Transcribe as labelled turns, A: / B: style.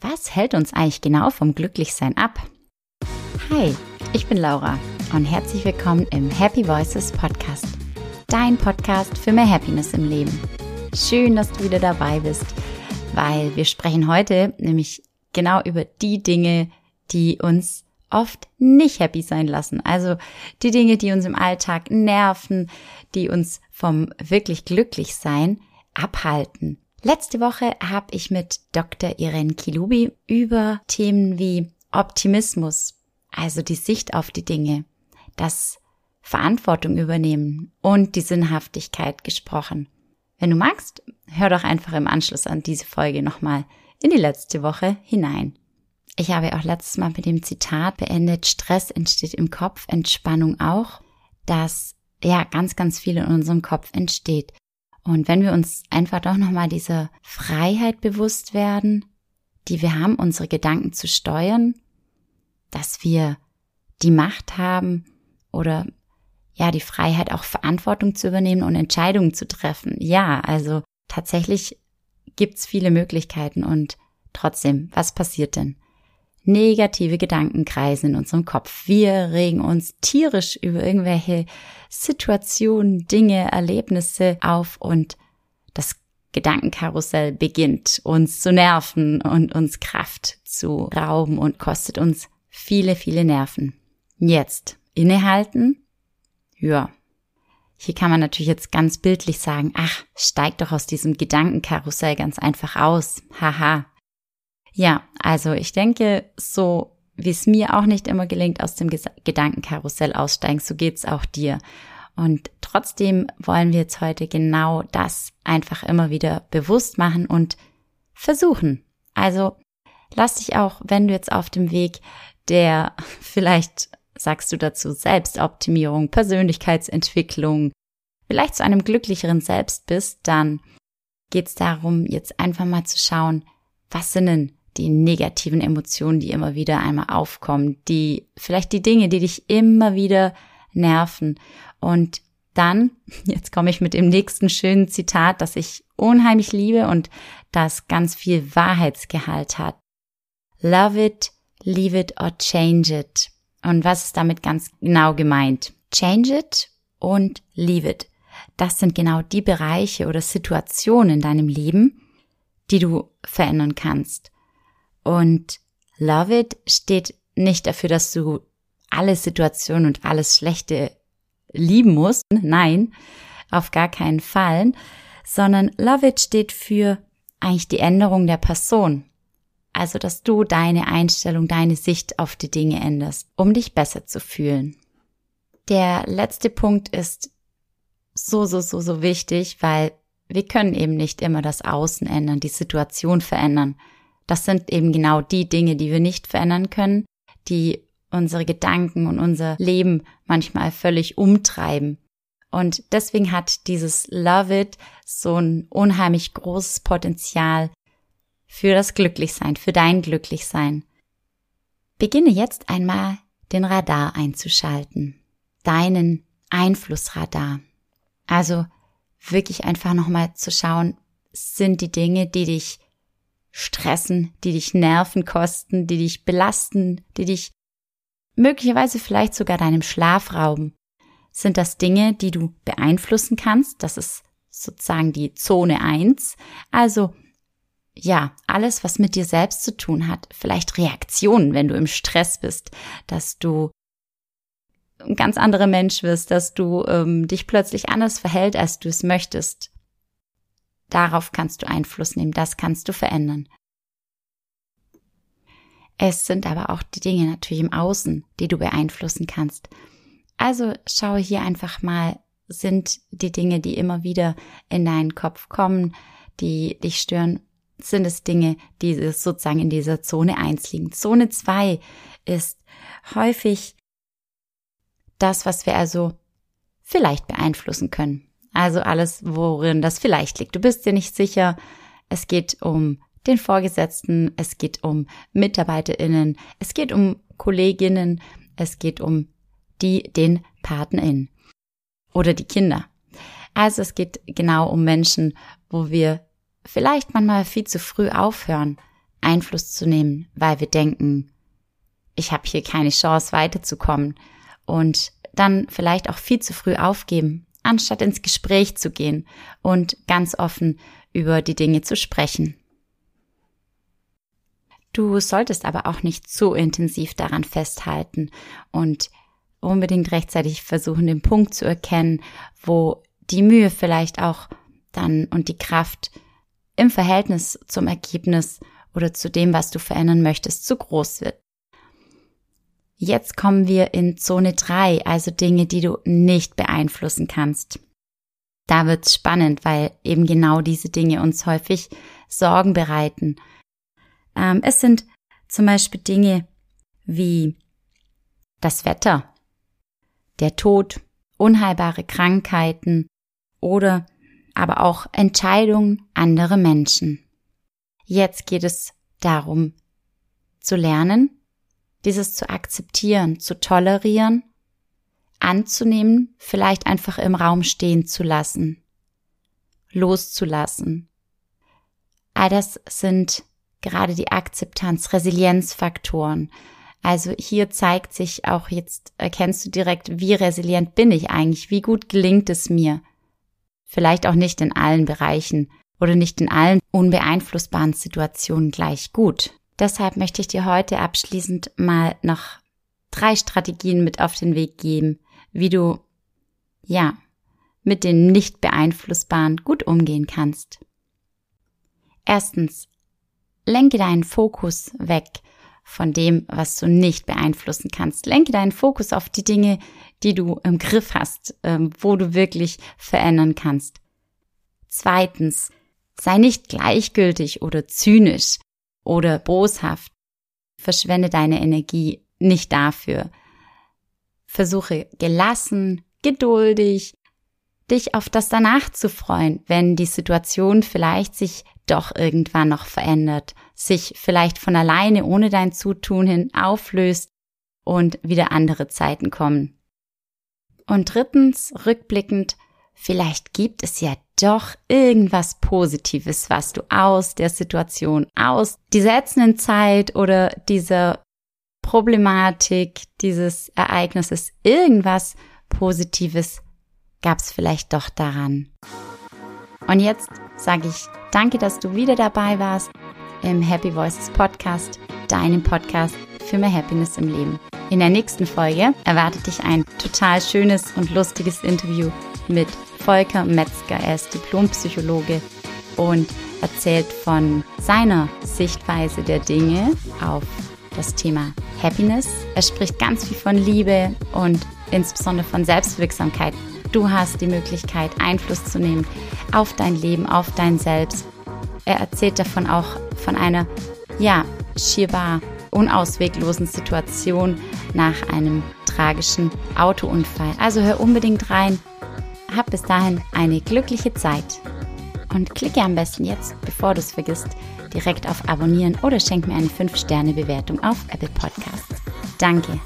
A: Was hält uns eigentlich genau vom Glücklichsein ab? Hi, ich bin Laura und herzlich willkommen im Happy Voices Podcast. Dein Podcast für mehr Happiness im Leben. Schön, dass du wieder dabei bist, weil wir sprechen heute nämlich genau über die Dinge, die uns oft nicht happy sein lassen. Also die Dinge, die uns im Alltag nerven, die uns vom wirklich glücklich sein abhalten. Letzte Woche habe ich mit Dr. Irene Kilubi über Themen wie Optimismus, also die Sicht auf die Dinge, das Verantwortung übernehmen und die Sinnhaftigkeit gesprochen. Wenn du magst, hör doch einfach im Anschluss an diese Folge nochmal in die letzte Woche hinein. Ich habe auch letztes Mal mit dem Zitat beendet, Stress entsteht im Kopf, Entspannung auch, dass ja ganz, ganz viel in unserem Kopf entsteht. Und wenn wir uns einfach doch nochmal dieser Freiheit bewusst werden, die wir haben, unsere Gedanken zu steuern, dass wir die Macht haben oder ja, die Freiheit auch Verantwortung zu übernehmen und Entscheidungen zu treffen. Ja, also tatsächlich gibt's viele Möglichkeiten und trotzdem, was passiert denn? Negative Gedanken kreisen in unserem Kopf. Wir regen uns tierisch über irgendwelche Situationen, Dinge, Erlebnisse auf und das Gedankenkarussell beginnt uns zu nerven und uns Kraft zu rauben und kostet uns viele, viele Nerven. Jetzt innehalten. Ja. Hier kann man natürlich jetzt ganz bildlich sagen, ach, steig doch aus diesem Gedankenkarussell ganz einfach aus. Haha. Ja, also ich denke, so wie es mir auch nicht immer gelingt, aus dem Gedankenkarussell aussteigen, so geht's auch dir. Und trotzdem wollen wir jetzt heute genau das einfach immer wieder bewusst machen und versuchen. Also lass dich auch, wenn du jetzt auf dem Weg der vielleicht sagst du dazu Selbstoptimierung, Persönlichkeitsentwicklung, vielleicht zu einem glücklicheren Selbst bist, dann geht's darum, jetzt einfach mal zu schauen, was sind denn die negativen Emotionen, die immer wieder einmal aufkommen, die vielleicht die Dinge, die dich immer wieder nerven. Und dann, jetzt komme ich mit dem nächsten schönen Zitat, das ich unheimlich liebe und das ganz viel Wahrheitsgehalt hat. Love it, leave it or change it. Und was ist damit ganz genau gemeint? Change it und leave it. Das sind genau die Bereiche oder Situationen in deinem Leben, die du verändern kannst. Und Love It steht nicht dafür, dass du alle Situationen und alles Schlechte lieben musst. Nein, auf gar keinen Fall. Sondern Love It steht für eigentlich die Änderung der Person. Also, dass du deine Einstellung, deine Sicht auf die Dinge änderst, um dich besser zu fühlen. Der letzte Punkt ist so, so, so, so wichtig, weil wir können eben nicht immer das Außen ändern, die Situation verändern. Das sind eben genau die Dinge, die wir nicht verändern können, die unsere Gedanken und unser Leben manchmal völlig umtreiben. Und deswegen hat dieses Love It so ein unheimlich großes Potenzial für das Glücklichsein, für dein Glücklichsein. Beginne jetzt einmal den Radar einzuschalten, deinen Einflussradar. Also wirklich einfach nochmal zu schauen, sind die Dinge, die dich stressen, die dich Nerven kosten, die dich belasten, die dich möglicherweise vielleicht sogar deinem Schlaf rauben. Sind das Dinge, die du beeinflussen kannst? Das ist sozusagen die Zone eins. Also ja, alles, was mit dir selbst zu tun hat. Vielleicht Reaktionen, wenn du im Stress bist, dass du ein ganz anderer Mensch wirst, dass du ähm, dich plötzlich anders verhält, als du es möchtest. Darauf kannst du Einfluss nehmen, das kannst du verändern. Es sind aber auch die Dinge natürlich im Außen, die du beeinflussen kannst. Also schaue hier einfach mal, sind die Dinge, die immer wieder in deinen Kopf kommen, die dich stören, sind es Dinge, die sozusagen in dieser Zone 1 liegen. Zone 2 ist häufig das, was wir also vielleicht beeinflussen können. Also alles, worin das vielleicht liegt. Du bist dir nicht sicher. Es geht um den Vorgesetzten, es geht um MitarbeiterInnen, es geht um Kolleginnen, es geht um die, den PartnerInnen oder die Kinder. Also es geht genau um Menschen, wo wir vielleicht manchmal viel zu früh aufhören, Einfluss zu nehmen, weil wir denken, ich habe hier keine Chance weiterzukommen und dann vielleicht auch viel zu früh aufgeben, anstatt ins Gespräch zu gehen und ganz offen über die Dinge zu sprechen. Du solltest aber auch nicht zu intensiv daran festhalten und unbedingt rechtzeitig versuchen, den Punkt zu erkennen, wo die Mühe vielleicht auch dann und die Kraft im Verhältnis zum Ergebnis oder zu dem, was du verändern möchtest, zu groß wird. Jetzt kommen wir in Zone 3, also Dinge, die du nicht beeinflussen kannst. Da wird's spannend, weil eben genau diese Dinge uns häufig Sorgen bereiten ähm, es sind zum Beispiel Dinge wie das Wetter, der Tod, unheilbare Krankheiten oder aber auch Entscheidungen anderer Menschen. Jetzt geht es darum, zu lernen, dieses zu akzeptieren, zu tolerieren, anzunehmen, vielleicht einfach im Raum stehen zu lassen, loszulassen. All das sind gerade die Akzeptanz, Resilienzfaktoren. Also hier zeigt sich auch jetzt, erkennst du direkt, wie resilient bin ich eigentlich, wie gut gelingt es mir. Vielleicht auch nicht in allen Bereichen oder nicht in allen unbeeinflussbaren Situationen gleich gut. Deshalb möchte ich dir heute abschließend mal noch drei Strategien mit auf den Weg geben, wie du, ja, mit den nicht beeinflussbaren gut umgehen kannst. Erstens, lenke deinen Fokus weg von dem, was du nicht beeinflussen kannst. Lenke deinen Fokus auf die Dinge, die du im Griff hast, ähm, wo du wirklich verändern kannst. Zweitens, sei nicht gleichgültig oder zynisch oder boshaft. Verschwende deine Energie nicht dafür. Versuche gelassen, geduldig, dich auf das danach zu freuen, wenn die Situation vielleicht sich doch irgendwann noch verändert, sich vielleicht von alleine ohne dein Zutun hin auflöst und wieder andere Zeiten kommen. Und drittens, rückblickend, vielleicht gibt es ja doch irgendwas Positives, was du aus der Situation, aus dieser ätzenden Zeit oder dieser Problematik, dieses Ereignisses, irgendwas Positives gab es vielleicht doch daran. Und jetzt sage ich danke, dass du wieder dabei warst im Happy Voices Podcast, deinem Podcast für mehr Happiness im Leben. In der nächsten Folge erwartet dich ein total schönes und lustiges Interview mit Volker Metzger. Er ist Diplompsychologe und erzählt von seiner Sichtweise der Dinge auf das Thema Happiness. Er spricht ganz viel von Liebe und insbesondere von Selbstwirksamkeit Du hast die Möglichkeit, Einfluss zu nehmen auf dein Leben, auf dein Selbst. Er erzählt davon auch von einer, ja, schierbar unausweglosen Situation nach einem tragischen Autounfall. Also hör unbedingt rein. Hab bis dahin eine glückliche Zeit. Und klicke am besten jetzt, bevor du es vergisst, direkt auf Abonnieren oder schenk mir eine 5-Sterne-Bewertung auf Apple Podcasts. Danke.